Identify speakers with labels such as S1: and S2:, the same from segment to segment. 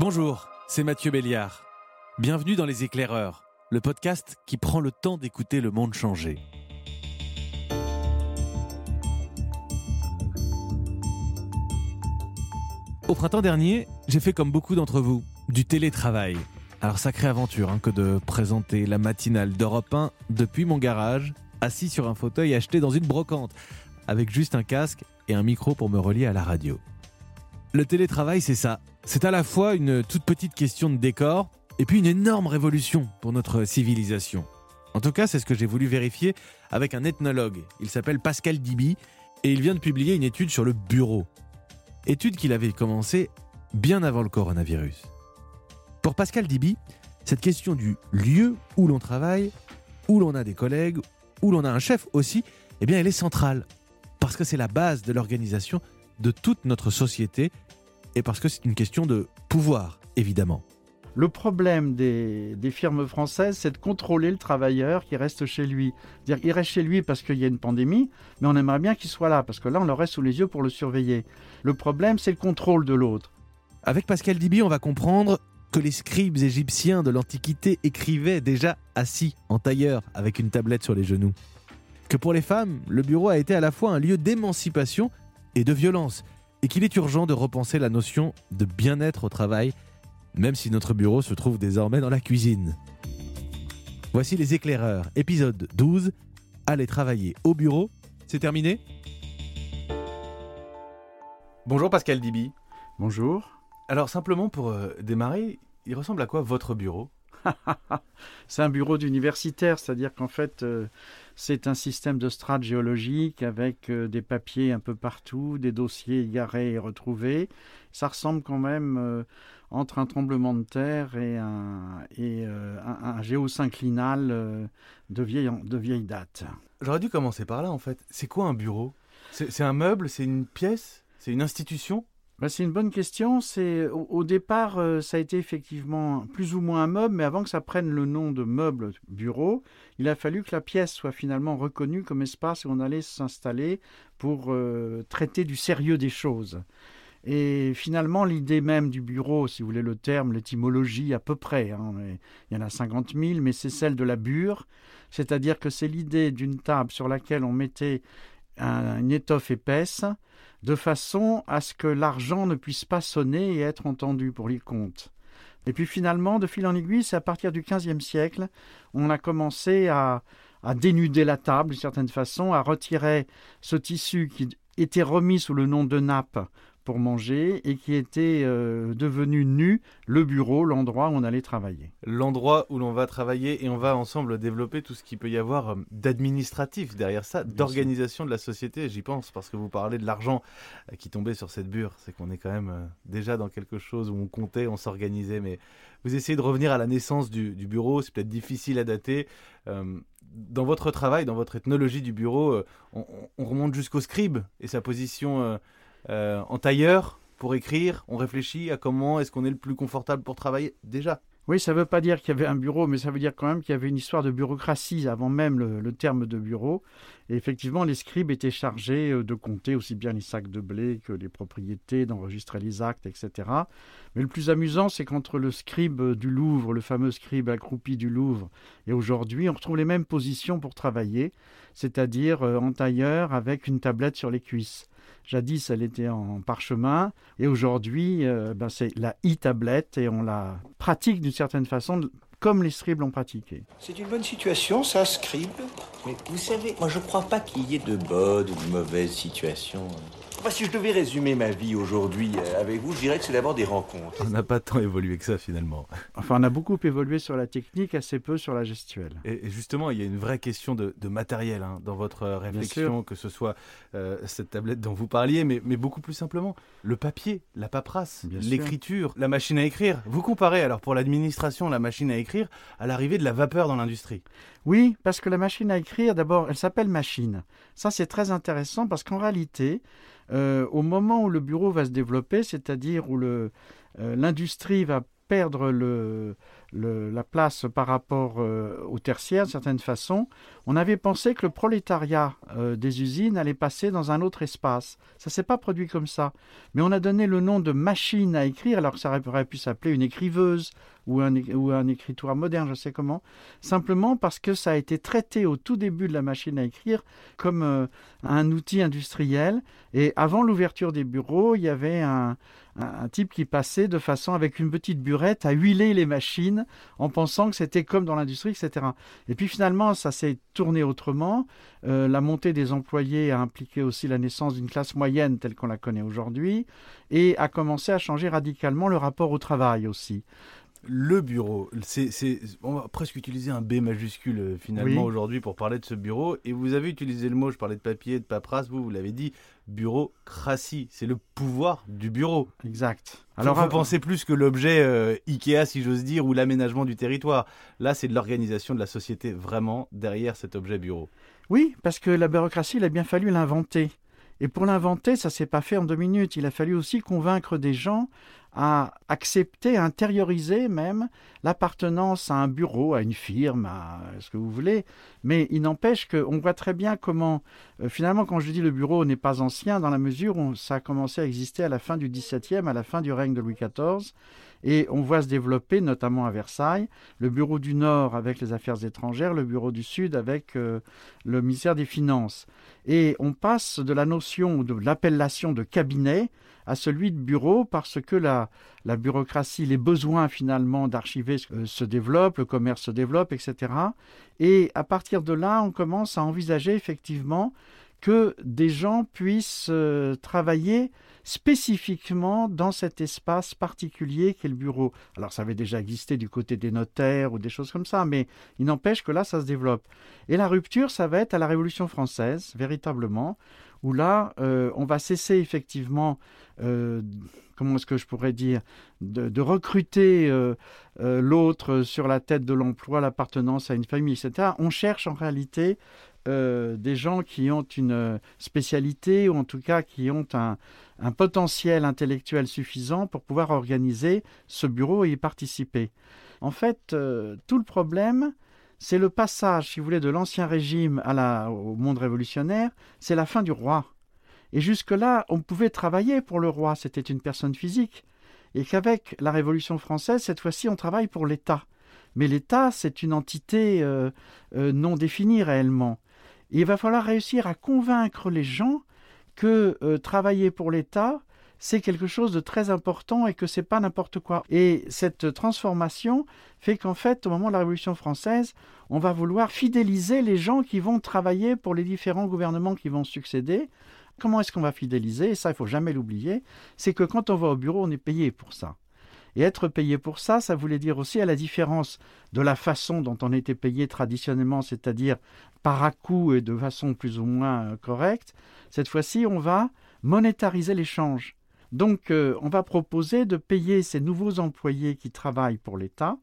S1: Bonjour, c'est Mathieu Béliard. Bienvenue dans Les Éclaireurs, le podcast qui prend le temps d'écouter le monde changer. Au printemps dernier, j'ai fait comme beaucoup d'entre vous, du télétravail. Alors sacrée aventure hein, que de présenter la matinale d'Europe 1 depuis mon garage, assis sur un fauteuil acheté dans une brocante, avec juste un casque et un micro pour me relier à la radio. Le télétravail, c'est ça. C'est à la fois une toute petite question de décor et puis une énorme révolution pour notre civilisation. En tout cas, c'est ce que j'ai voulu vérifier avec un ethnologue. Il s'appelle Pascal Diby et il vient de publier une étude sur le bureau. Étude qu'il avait commencée bien avant le coronavirus. Pour Pascal Diby, cette question du lieu où l'on travaille, où l'on a des collègues, où l'on a un chef aussi, eh bien elle est centrale. Parce que c'est la base de l'organisation de toute notre société et parce que c'est une question de pouvoir, évidemment.
S2: Le problème des, des firmes françaises, c'est de contrôler le travailleur qui reste chez lui. dire il reste chez lui parce qu'il y a une pandémie, mais on aimerait bien qu'il soit là, parce que là, on l'aurait sous les yeux pour le surveiller. Le problème, c'est le contrôle de l'autre.
S1: Avec Pascal Diby, on va comprendre que les scribes égyptiens de l'Antiquité écrivaient déjà assis en tailleur avec une tablette sur les genoux. Que pour les femmes, le bureau a été à la fois un lieu d'émancipation et de violence, et qu'il est urgent de repenser la notion de bien-être au travail, même si notre bureau se trouve désormais dans la cuisine. Voici les éclaireurs, épisode 12. Allez travailler au bureau, c'est terminé Bonjour Pascal Diby.
S2: Bonjour.
S1: Alors simplement pour euh, démarrer, il ressemble à quoi votre bureau?
S2: c'est un bureau d'universitaire, c'est-à-dire qu'en fait, euh, c'est un système de strates géologiques avec euh, des papiers un peu partout, des dossiers égarés et retrouvés. Ça ressemble quand même entre un tremblement de terre et un, et, géosynclinal de, vieille, de vieille date.
S1: J'aurais dû commencer par là en fait. C'est quoi un bureau? C'est un meuble? C'est une pièce? C'est une institution?
S2: Bah, c'est une bonne question. C'est au, départ, euh, ça a été effectivement plus ou moins un meuble, mais avant que ça prenne le nom de meuble bureau, il a fallu que la pièce soit finalement reconnue comme espace où on allait s'installer pour euh, traiter du sérieux des choses. Et finalement, l'idée même du bureau, si vous voulez le terme, l'étymologie à peu près, hein, il y en a 50 000, mais c'est celle de la bure, c'est-à-dire que c'est l'idée d'une table sur laquelle on mettait une étoffe épaisse, de façon à ce que l'argent ne puisse pas sonner et être entendu pour les comptes. Et puis finalement, de fil en aiguille, c'est à partir du XVe siècle, on a commencé à, à dénuder la table d'une certaine façon, à retirer ce tissu qui était remis sous le nom de nappe pour manger et qui était euh, devenu nu le bureau, l'endroit où on allait travailler.
S1: L'endroit où l'on va travailler et on va ensemble développer tout ce qu'il peut y avoir euh, d'administratif derrière ça, d'organisation de la société, j'y pense, parce que vous parlez de l'argent euh, qui tombait sur cette bure, c'est qu'on est quand même déjà dans quelque chose où on comptait, on s'organisait, mais vous essayez de revenir à la naissance du, bureau, c'est peut-être difficile à dater. dans votre travail, dans votre ethnologie du bureau, on, on, remonte jusqu'au scribe et sa position euh, en tailleur pour écrire, on réfléchit à comment est-ce qu'on est le plus confortable pour travailler déjà.
S2: Oui, ça ne veut pas dire qu'il y avait un bureau, mais ça veut dire quand même qu'il y avait une histoire de bureaucratie avant même le, terme de bureau. Et effectivement, les scribes étaient chargés euh, de compter aussi bien les sacs de blé que les propriétés, d'enregistrer les actes, etc. Mais le plus amusant, c'est qu'entre le scribe du Louvre, le fameux scribe accroupi du Louvre, et aujourd'hui, on retrouve les mêmes positions pour travailler, c'est-à-dire euh, en tailleur avec une tablette sur les cuisses. Jadis, elle était en parchemin et aujourd'hui, euh, ben, c'est la e-tablette et on la pratique d'une certaine façon comme les scribes l'ont pratiqué.
S3: C'est une bonne situation, ça, scribe. Mais vous savez, moi je ne crois pas qu'il y ait de bonnes ou de mauvaises situations si je devais résumer ma vie aujourd'hui euh, avec vous, je dirais que c'est d'abord des rencontres.
S1: On n'a pas tant évolué que ça finalement.
S2: Enfin, on a beaucoup évolué sur la technique, assez peu sur la gestuelle.
S1: Et, justement, il y a une vraie question de, matériel hein, dans votre réflexion, que ce soit euh, cette tablette dont vous parliez, mais, mais, beaucoup plus simplement, le papier, la paperasse, l'écriture, la machine à écrire. Vous comparez alors pour l'administration la machine à écrire à l'arrivée de la vapeur dans l'industrie.
S2: Oui, parce que la machine à écrire, d'abord, elle s'appelle machine. Ça, c'est très intéressant parce qu'en réalité, euh, au moment où le bureau va se développer, c'est-à-dire où euh, l'industrie va perdre la place par rapport euh, au tertiaire, d'une certaine façon, on avait pensé que le prolétariat euh, des usines allait passer dans un autre espace. Ça s'est pas produit comme ça. Mais on a donné le nom de machine à écrire, alors que ça aurait pu s'appeler une écriveuse ou un, ou écritoire moderne, je sais comment, simplement parce que ça a été traité au tout début de la machine à écrire comme euh, un outil industriel. Et avant l'ouverture des bureaux, il y avait un, un, type qui passait de façon avec une petite burette à huiler les machines en pensant que c'était comme dans l'industrie, etc. Et puis finalement, ça s'est tourné autrement. Euh, la montée des employés a impliqué aussi la naissance d'une classe moyenne telle qu'on la connaît aujourd'hui et a commencé à changer radicalement le rapport au travail aussi
S4: le bureau, c'est, on va presque utiliser un B majuscule euh, finalement aujourd'hui pour parler de ce bureau. Et vous avez utilisé le mot, je parlais de papier, de paperasse, vous, vous l'avez dit, bureaucratie. C'est le pouvoir du bureau.
S2: Exact.
S4: Alors, vous pensez plus que l'objet euh, Ikea, si j'ose dire, ou l'aménagement du territoire. Là, c'est de l'organisation de la société vraiment derrière cet objet bureau.
S2: Oui, parce que la bureaucratie, il a bien fallu l'inventer. Et pour l'inventer, ça s'est pas fait en deux minutes. Il a fallu aussi convaincre des gens à accepter, à intérioriser même l'appartenance à un bureau, à une firme, à ce que vous voulez. Mais il n'empêche qu'on voit très bien comment, euh, finalement, quand je dis le bureau n'est pas ancien, dans la mesure où ça a commencé à exister à la fin du XVIIe, à la fin du règne de Louis XIV, et on voit se développer, notamment à Versailles, le bureau du Nord avec les affaires étrangères, le bureau du Sud avec euh, le ministère des Finances. Et on passe de la notion, de l'appellation de cabinet à celui de bureau parce que la, la bureaucratie, les besoins finalement d'archiver euh, se développent, le commerce se développe, etc. Et à partir de là, on commence à envisager effectivement que des gens puissent euh, travailler spécifiquement dans cet espace particulier qu'est le bureau. Alors ça avait déjà existé du côté des notaires ou des choses comme ça, mais il n'empêche que là, ça se développe. Et la rupture, ça va être à la Révolution française, véritablement, où là, euh, on va cesser effectivement, euh, comment est-ce que je pourrais dire, de, recruter l'autre sur la tête de l'emploi, l'appartenance à une famille, etc. On cherche en réalité des gens qui ont une spécialité, ou en tout cas qui ont un, potentiel intellectuel suffisant pour pouvoir organiser ce bureau et y participer. En fait, tout le problème, c'est le passage, si vous voulez, de l'ancien régime à au monde révolutionnaire, c'est la fin du roi. Et jusque-là, on pouvait travailler pour le roi, c'était une personne physique. Et qu'avec la Révolution française, cette fois-ci, on travaille pour l'État. Mais l'État, c'est une entité euh, euh, non définie réellement. Il va falloir réussir à convaincre les gens que euh, travailler pour l'État, c'est quelque chose de très important et que c'est pas n'importe quoi. Et cette transformation fait qu'en fait, au moment de la Révolution française, on va vouloir fidéliser les gens qui vont travailler pour les différents gouvernements qui vont succéder. Comment est-ce qu'on va fidéliser? Et ça, il faut jamais l'oublier. C'est que quand on va au bureau, on est payé pour ça. Et être payé pour ça, ça voulait dire aussi à la différence de la façon dont on était payé traditionnellement, c'est-à-dire par à-coup et de façon plus ou moins correcte. Cette fois-ci, on va monétariser l'échange. Donc, euh, on va proposer de payer ces nouveaux employés qui travaillent pour l'État,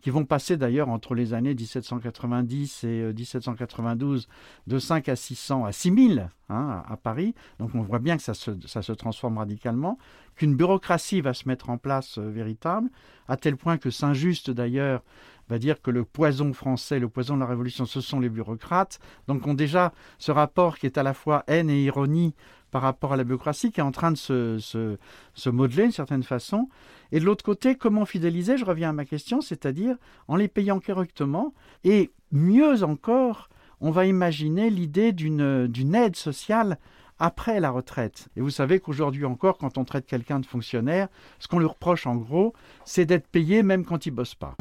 S2: qui vont passer d'ailleurs entre les années 1790 et 1792 euh, de 5 à 600 à 6000 hein, à Paris. Donc on voit bien que ça se, transforme radicalement, qu'une bureaucratie va se mettre en place euh, véritable, à tel point que Saint-Just d'ailleurs va dire que le poison français, le poison de la Révolution, ce sont les bureaucrates. Donc on déjà ce rapport qui est à la fois haine et ironie par rapport à la bureaucratie qui est en train de se, se, modeler d'une certaine façon. Et de l'autre côté, comment fidéliser Je reviens à ma question, c'est-à-dire en les payant correctement. Et mieux encore, on va imaginer l'idée d'une aide sociale après la retraite. Et vous savez qu'aujourd'hui encore, quand on traite quelqu'un de fonctionnaire, ce qu'on lui reproche en gros, c'est d'être payé même quand il bosse pas.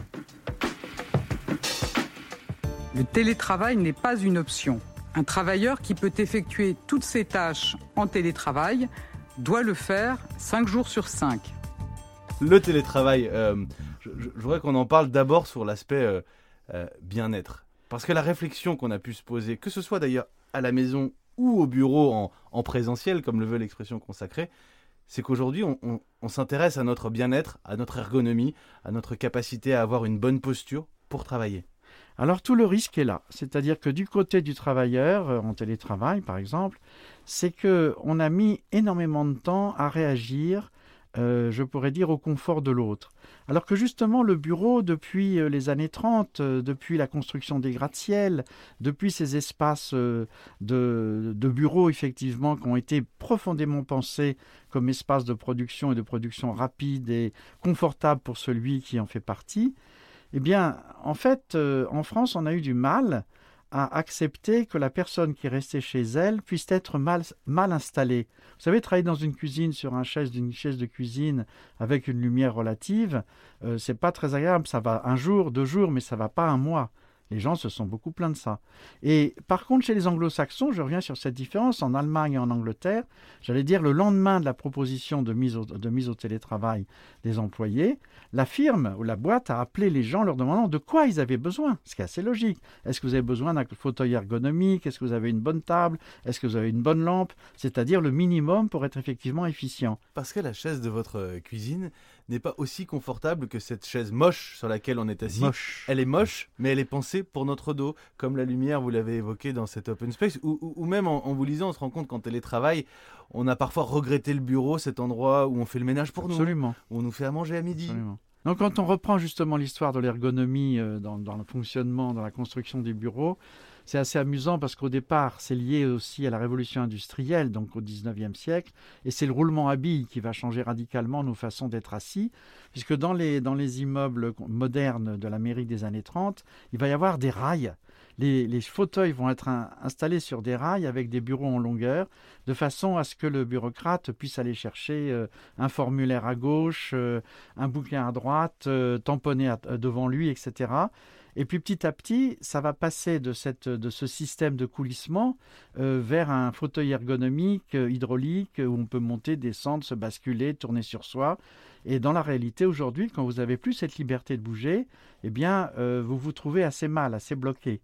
S5: Le télétravail n'est pas une option. Un travailleur qui peut effectuer toutes ses tâches en télétravail doit le faire 5 jours sur 5.
S4: Le télétravail, euh, je, voudrais qu'on en parle d'abord sur l'aspect euh, euh, bien-être. Parce que la réflexion qu'on a pu se poser, que ce soit d'ailleurs à la maison ou au bureau en, présentiel, comme le veut l'expression consacrée, c'est qu'aujourd'hui, on s'intéresse à notre bien-être, à notre ergonomie, à notre capacité à avoir une bonne posture pour travailler.
S2: Alors tout le risque est là, c'est-à-dire que du côté du travailleur, euh, en télétravail par exemple, c'est qu'on a mis énormément de temps à réagir euh, je pourrais dire, au confort de l'autre. Alors que justement, le bureau, depuis euh, les années 30, euh, depuis la construction des gratte-ciel, depuis ces espaces de, de bureaux, effectivement, qui ont été profondément pensés comme espace de production et de production rapide et confortable pour celui qui en fait partie, eh bien, en fait, en France, on a eu du mal à accepter que la personne qui restait chez elle puisse être mal, mal installée. Vous savez, travailler dans une cuisine sur un chaise d'une chaise de cuisine avec une lumière relative, euh, c'est pas très agréable. Ça va un jour, deux jours, mais ça va pas un mois. Les gens se sont beaucoup plaints de ça. Et par contre, chez les anglo-saxons, je reviens sur cette différence, en Allemagne et en Angleterre, j'allais dire le lendemain de la proposition de mise, au, télétravail des employés, la firme ou la boîte a appelé les gens leur demandant de quoi ils avaient besoin, ce qui est assez logique. Est-ce que vous avez besoin d'un fauteuil ergonomique? Est-ce que vous avez une bonne table? Est-ce que vous avez une bonne lampe? C'est-à-dire le minimum pour être effectivement efficient.
S4: Parce que la chaise de votre euh, cuisine n'est pas aussi confortable que cette chaise moche sur laquelle on est assis.
S2: Moche.
S4: Elle est moche, mais elle est pensée pour notre dos, comme la lumière, vous l'avez évoqué dans cet open space, ou, même en, vous lisant, on se rend compte qu'en télétravail, on a parfois regretté le bureau, cet endroit où on fait le ménage pour
S2: nous, Absolument.
S4: où on nous fait à manger à midi.
S2: Absolument. Donc quand on reprend justement l'histoire de l'ergonomie euh, dans, dans, le fonctionnement, dans la construction des bureaux, c'est assez amusant parce qu'au départ, c'est lié aussi à la révolution industrielle, donc au 19e siècle, et c'est le roulement à billes qui va changer radicalement nos façons d'être assis, puisque dans les, dans les immeubles modernes de l'Amérique des années 30, il va y avoir des rails. Les, fauteuils vont être installés sur des rails avec des bureaux en longueur, de façon à ce que le bureaucrate puisse aller chercher euh, un formulaire à gauche, euh, un bouquin à droite, euh, tamponner devant lui, etc. Et puis petit à petit, ça va passer de, cette, de ce système de coulissement euh, vers un fauteuil ergonomique, euh, hydraulique, où on peut monter, descendre, se basculer, tourner sur soi. Et dans la réalité aujourd'hui, quand vous n'avez plus cette liberté de bouger, eh bien, euh, vous vous trouvez assez mal, assez bloqué.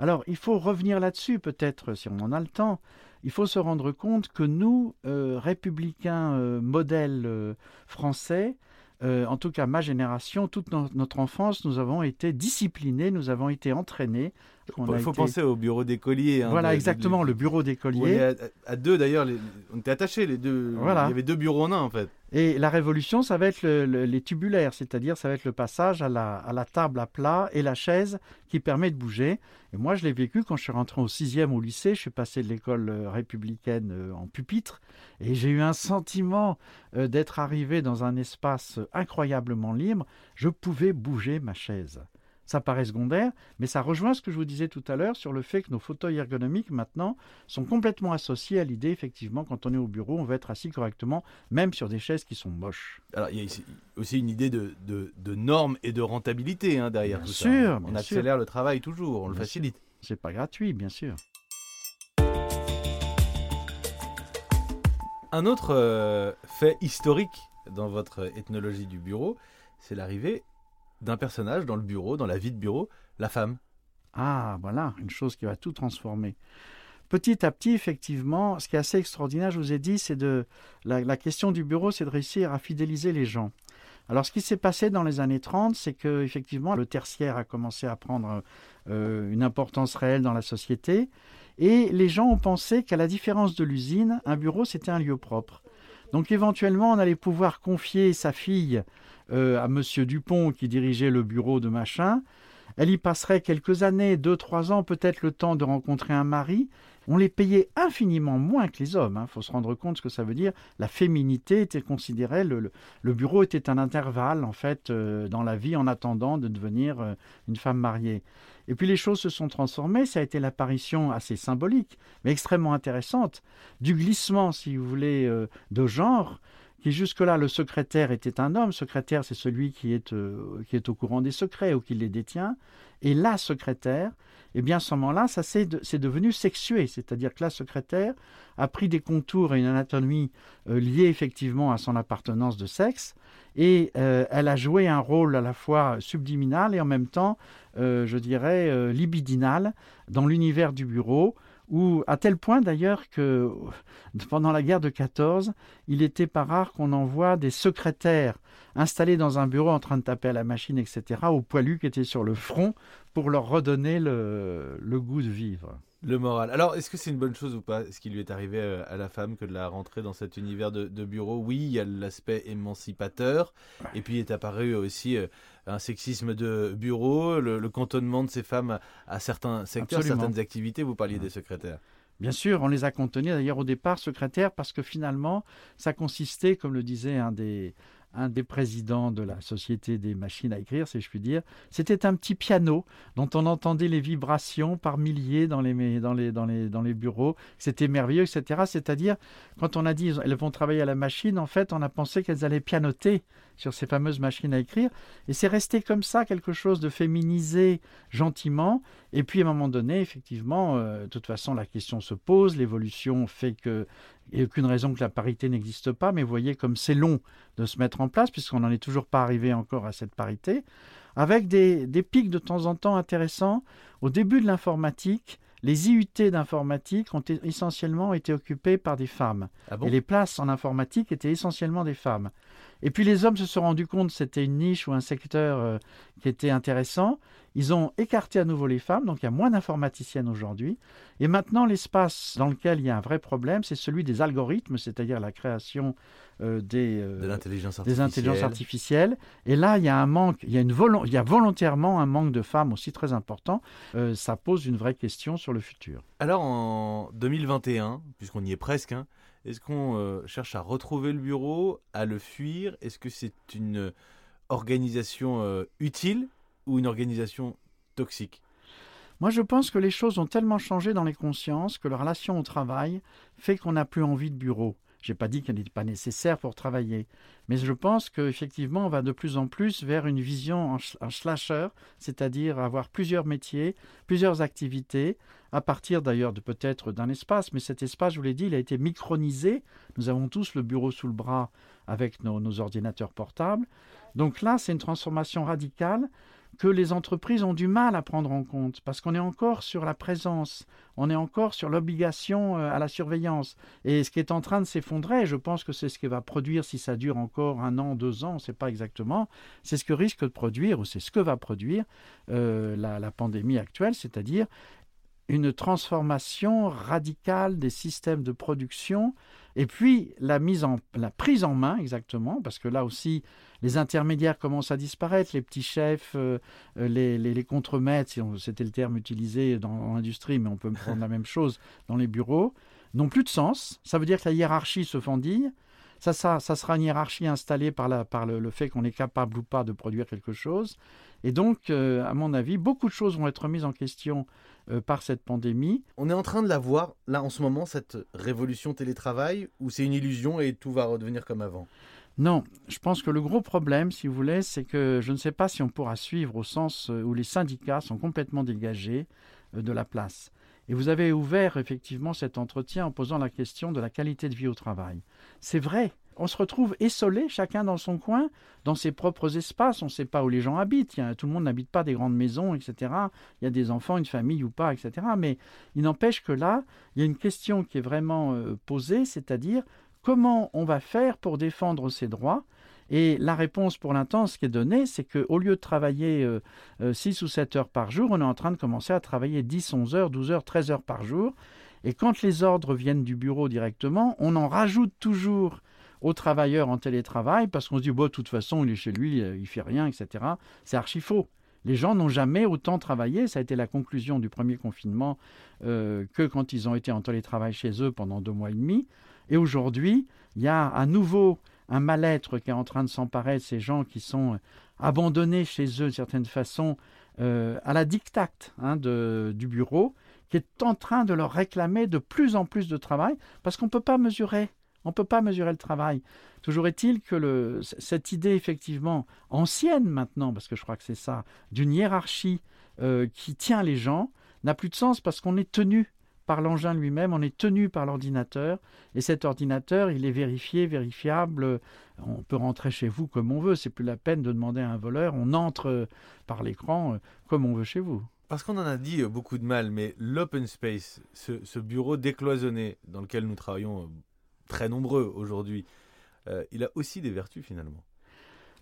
S2: Alors, il faut revenir là-dessus, peut-être, si on en a le temps. Il faut se rendre compte que nous, républicains modèles français, euh, en tout cas ma génération, toute notre enfance, nous avons été disciplinés, nous avons été entraînés.
S4: Il faut penser au bureau d'écolier.
S2: Hein, voilà, exactement, le bureau d'écolier.
S4: À, deux d'ailleurs, on était attachés les deux. Il y avait deux bureaux en un en fait.
S2: Et la révolution, ça va être les tubulaires, c'est-à-dire ça va être le passage à la, à la, table à plat et la chaise qui permet de bouger. Et moi, je l'ai vécu quand je suis rentré au sixième au lycée. Je suis passé de l'école euh, républicaine euh, en pupitre et j'ai eu un sentiment euh, d'être arrivé dans un espace incroyablement libre. Je pouvais bouger ma chaise ça paraît secondaire, mais ça rejoint ce que je vous disais tout à l'heure sur le fait que nos fauteuils ergonomiques maintenant sont complètement associés à l'idée, effectivement, quand on est au bureau, on va être assis correctement, même sur des chaises qui sont moches.
S4: Alors, il y a aussi une idée de, de, normes et de rentabilité hein, derrière
S2: bien
S4: tout
S2: sûr,
S4: ça. On accélère le travail toujours, on le facilite.
S2: C'est pas gratuit, bien sûr.
S4: Un autre euh, fait historique dans votre ethnologie du bureau, c'est l'arrivée d'un personnage dans le bureau, dans la vie de bureau, la femme.
S2: Ah, voilà, une chose qui va tout transformer. Petit à petit, effectivement, ce qui est assez extraordinaire, je vous ai dit, c'est de la, question du bureau, c'est de réussir à fidéliser les gens. Alors, ce qui s'est passé dans les années 30, c'est que effectivement, le tertiaire a commencé à prendre euh, une importance réelle dans la société, et les gens ont pensé qu'à la différence de l'usine, un bureau c'était un lieu propre. Donc, éventuellement, on allait pouvoir confier sa fille euh, à Monsieur Dupont qui dirigeait le bureau de machin. Elle y passerait quelques années, deux, trois ans, peut-être le temps de rencontrer un mari. On les payait infiniment moins que les hommes. Il hein. faut se rendre compte ce que ça veut dire. La féminité était considérée, le, bureau était un intervalle en fait euh, dans la vie en attendant de devenir euh, une femme mariée. Et puis les choses se sont transformées. Ça a été l'apparition assez symbolique, mais extrêmement intéressante, du glissement, si vous voulez, de genre qui jusque-là, le secrétaire était un homme. Secrétaire, c'est celui qui est, euh, qui est au courant des secrets ou qui les détient. Et la secrétaire, eh bien, à ce moment-là, ça c'est, devenu sexué. C'est-à-dire que la secrétaire a pris des contours et une anatomie euh, liée effectivement à son appartenance de sexe. Et euh, elle a joué un rôle à la fois subliminal et en même temps, je dirais, libidinal dans l'univers du bureau à tel point d'ailleurs que pendant la guerre de 14, il était pas rare qu'on envoie des secrétaires installés dans un bureau en train de taper à la machine, etc., aux poilus qui étaient sur le front pour leur redonner le, goût de vivre.
S4: Le moral. Alors, est-ce que c'est une bonne chose ou pas Ce qui lui est arrivé euh, à la femme que de la rentrer dans cet univers de, bureau? Oui, il y a l'aspect émancipateur. Et puis est apparu aussi euh, un sexisme de bureau, le, cantonnement de ces femmes à, certains secteurs, certaines activités. Vous parliez des secrétaires.
S2: Bien sûr, on les a contenus d'ailleurs au départ secrétaires parce que finalement, ça consistait, comme le disait un des, un des présidents de la Société des machines à écrire, si je puis dire. C'était un petit piano dont on entendait les vibrations par milliers dans les, dans les, bureaux. C'était merveilleux, etc. C'est-à-dire, quand on a dit elles vont travailler à la machine, en fait, on a pensé qu'elles allaient pianoter sur ces fameuses machines à écrire. Et c'est resté comme ça, quelque chose de féminisé gentiment. Et puis, à un moment donné, effectivement, euh, de toute façon, la question se pose. L'évolution fait que il n'y a aucune raison que la parité n'existe pas, mais vous voyez comme c'est long de se mettre en place, puisqu'on n'en est toujours pas arrivé encore à cette parité, avec des, pics de temps en temps intéressants. Au début de l'informatique, les IUT d'informatique ont essentiellement été occupés par des femmes. Ah et les places en informatique étaient essentiellement des femmes. Et puis les hommes se sont rendus compte que c'était une niche ou un secteur euh, qui était intéressant. Ils ont écarté à nouveau les femmes, donc il y a moins d'informaticiennes aujourd'hui. Et maintenant, l'espace dans lequel il y a un vrai problème, c'est celui des algorithmes, c'est-à-dire la création euh, des,
S4: euh,
S2: des, intelligences artificielles. Et là, il y a un manque, il y a, une il y a volontairement un manque de femmes aussi très important. ça pose une vraie question sur le futur.
S4: Alors en 2021, puisqu'on y est presque, hein, est-ce qu'on euh, cherche à retrouver le bureau, à le fuir? Est-ce que c'est une organisation euh, utile ou une organisation toxique?
S2: Moi, je pense que les choses ont tellement changé dans les consciences que la relation au travail fait qu'on n'a plus envie de bureau. Je n'ai pas dit qu'elle n'était pas nécessaire pour travailler, mais je pense qu'effectivement, on va de plus en plus vers une vision en, slasher, c'est-à-dire avoir plusieurs métiers, plusieurs activités, à partir d'ailleurs de peut-être d'un espace, mais cet espace, je vous l'ai dit, il a été micronisé. Nous avons tous le bureau sous le bras avec nos ordinateurs portables. Donc là, c'est une transformation radicale que les entreprises ont du mal à prendre en compte, parce qu'on est encore sur la présence, on est encore sur l'obligation euh, à la surveillance. Et ce qui est en train de s'effondrer, je pense que c'est ce qui va produire, si ça dure encore un an, deux ans, on ne sait pas exactement, c'est ce que risque de produire, ou c'est ce que va produire euh, la pandémie actuelle, c'est-à-dire une transformation radicale des systèmes de production et puis la mise en la prise en main exactement parce que là aussi les intermédiaires commencent à disparaître les petits chefs euh, euh, les, les, les contremaîtres c'était le terme utilisé dans l'industrie mais on peut prendre la même chose dans les bureaux n'ont plus de sens. Ça veut dire que la hiérarchie se fendille ça, ça, ça sera une hiérarchie installée par, la, par le, fait qu'on est capable ou pas de produire quelque chose. Et donc, euh, à mon avis, beaucoup de choses vont être mises en question euh, par cette pandémie.
S4: On est en train de la voir, là, en ce moment, cette révolution télétravail, ou c'est une illusion et tout va redevenir comme avant?
S2: Non, je pense que le gros problème, si vous voulez, c'est que je ne sais pas si on pourra suivre au sens euh, où les syndicats sont complètement dégagés de la place. Et vous avez ouvert effectivement cet entretien en posant la question de la qualité de vie au travail. C'est vrai, on se retrouve essolé, chacun dans son coin, dans ses propres espaces. On ne sait pas où les gens habitent. tout le monde n'habite pas des grandes maisons, etc. Il y a des enfants, une famille ou pas, etc. Mais il n'empêche que là, il y a une question qui est vraiment euh, posée, c'est-à-dire comment on va faire pour défendre ses droits? Et la réponse pour l'instant, ce qui est donné, c'est qu'au lieu de travailler 6 euh, euh, ou 7 heures par jour, on est en train de commencer à travailler 10, 11 heures, 12 heures, 13 heures par jour. Et quand les ordres viennent du bureau directement, on en rajoute toujours aux travailleurs en télétravail parce qu'on se dit, bon, de toute façon, il est chez lui, il fait rien, etc. C'est archi faux. Les gens n'ont jamais autant travaillé, ça a été la conclusion du premier confinement, euh, que quand ils ont été en télétravail chez eux pendant deux mois et demi. Et aujourd'hui, il y a à nouveau un mal-être qui est en train de s'emparer de ces gens qui sont abandonnés chez eux d'une certaine façon euh, à la dictate hein, du bureau, qui est en train de leur réclamer de plus en plus de travail, parce qu'on ne peut pas mesurer on ne peut pas mesurer le travail. Toujours est-il que cette idée, effectivement, ancienne maintenant, parce que je crois que c'est ça, d'une hiérarchie euh, qui tient les gens, n'a plus de sens parce qu'on est tenu par l'engin lui-même, on est tenu par l'ordinateur, et cet ordinateur, il est vérifié, vérifiable. On peut rentrer chez vous comme on veut, c'est plus la peine de demander à un voleur, on entre par l'écran euh, comme on veut chez vous.
S4: Parce qu'on en a dit beaucoup de mal, mais l'open space, ce, bureau décloisonné dans lequel nous travaillons très nombreux aujourd'hui, euh, il a aussi des vertus finalement.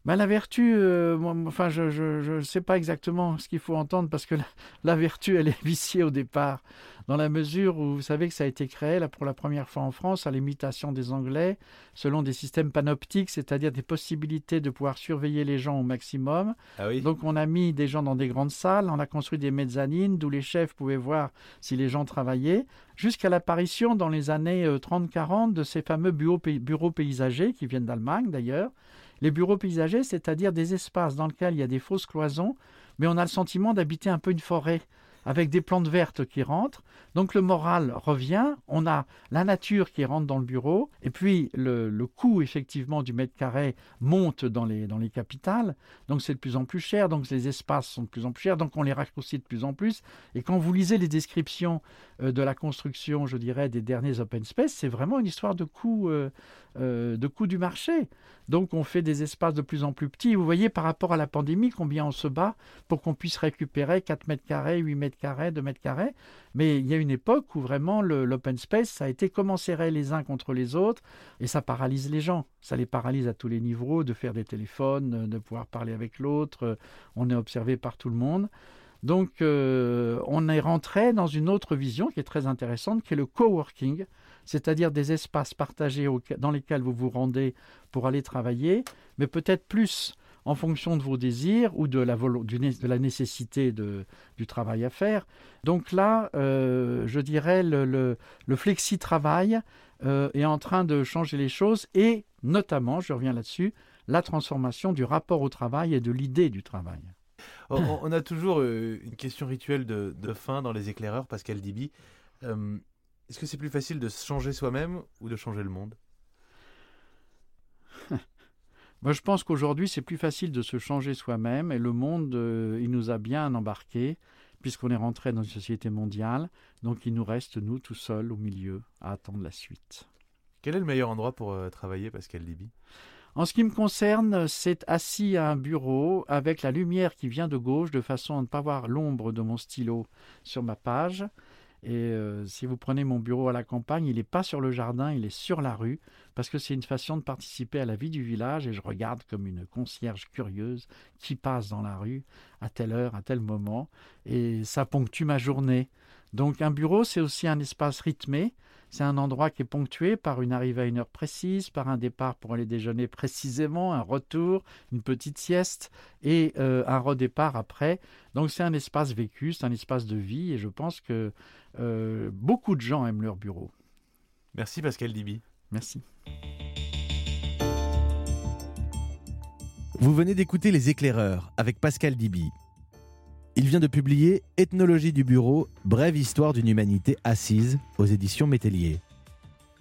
S2: Ben, la vertu, euh, moi, enfin, je ne sais pas exactement ce qu'il faut entendre parce que la, la, vertu, elle est viciée au départ, dans la mesure où vous savez que ça a été créé là, pour la première fois en France à l'imitation des Anglais, selon des systèmes panoptiques, c'est-à-dire des possibilités de pouvoir surveiller les gens au maximum.
S4: Ah oui.
S2: Donc on a mis des gens dans des grandes salles, on a construit des mezzanines d'où les chefs pouvaient voir si les gens travaillaient, jusqu'à l'apparition dans les années 30-40 de ces fameux bureaux, bureaux paysagers qui viennent d'Allemagne d'ailleurs les bureaux paysagers, c'est-à-dire des espaces dans lesquels il y a des fausses cloisons, mais on a le sentiment d'habiter un peu une forêt avec des plantes vertes qui rentrent. Donc le moral revient, on a la nature qui rentre dans le bureau, et puis le, coût effectivement du mètre carré monte dans les, dans les capitales, donc c'est de plus en plus cher, donc les espaces sont de plus en plus chers, donc on les raccourcit de plus en plus. Et quand vous lisez les descriptions euh, de la construction, je dirais, des derniers open space, c'est vraiment une histoire de coût, euh, euh, de coût du marché. Donc on fait des espaces de plus en plus petits. Vous voyez par rapport à la pandémie combien on se bat pour qu'on puisse récupérer 4 mètres carrés, 8 mètres carrés, 2 mètres carrés. Mais il y a une époque où vraiment l'open space, ça a été comment serrer les uns contre les autres et ça paralyse les gens. Ça les paralyse à tous les niveaux, de faire des téléphones, de pouvoir parler avec l'autre. On est observé par tout le monde. Donc euh, on est rentré dans une autre vision qui est très intéressante, qui est le coworking, c'est-à-dire des espaces partagés dans lesquels vous vous rendez pour aller travailler, mais peut-être plus en fonction de vos désirs ou de la, nécessité de, du travail à faire. Donc là, euh, je dirais, le, le, flexi-travail euh, est en train de changer les choses et notamment, je reviens là-dessus, la transformation du rapport au travail et de l'idée du travail.
S4: On, a toujours euh, une question rituelle de, fin dans les éclaireurs, Pascal Diby. Est-ce que c'est plus facile de changer soi-même ou de changer le monde?
S2: Moi, je pense qu'aujourd'hui, c'est plus facile de se changer soi-même et le monde, euh, il nous a bien embarqués puisqu'on est rentré dans une société mondiale. Donc, il nous reste, nous, tout seuls, au milieu, à attendre la suite.
S4: Quel est le meilleur endroit pour euh, travailler, Pascal Liby
S2: En ce qui me concerne, c'est assis à un bureau avec la lumière qui vient de gauche de façon à ne pas voir l'ombre de mon stylo sur ma page et euh, si vous prenez mon bureau à la campagne, il n'est pas sur le jardin, il est sur la rue, parce que c'est une façon de participer à la vie du village, et je regarde comme une concierge curieuse qui passe dans la rue à telle heure, à tel moment, et ça ponctue ma journée. Donc un bureau, c'est aussi un espace rythmé, c'est un endroit qui est ponctué par une arrivée à une heure précise, par un départ pour aller déjeuner précisément, un retour, une petite sieste et euh, un redépart après. Donc c'est un espace vécu, c'est un espace de vie et je pense que euh, beaucoup de gens aiment leur bureau.
S4: Merci Pascal Diby.
S2: Merci.
S1: Vous venez d'écouter Les éclaireurs avec Pascal Diby. Il vient de publier Ethnologie du bureau, brève histoire d'une humanité assise aux éditions Métellier.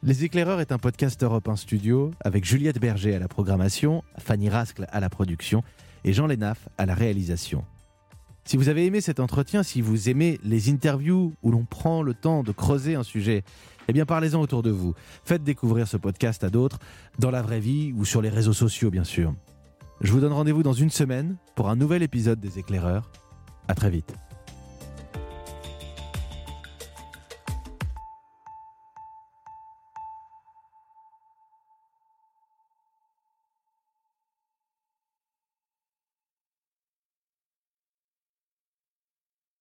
S1: Les éclaireurs est un podcast Europe 1 Studio avec Juliette Berger à la programmation, Fanny Rascle à la production et Jean Lénaf à la réalisation. Si vous avez aimé cet entretien, si vous aimez les interviews où l'on prend le temps de creuser un sujet, eh bien parlez-en autour de vous. Faites découvrir ce podcast à d'autres, dans la vraie vie ou sur les réseaux sociaux bien sûr. Je vous donne rendez-vous dans une semaine pour un nouvel épisode des éclaireurs. À très vite.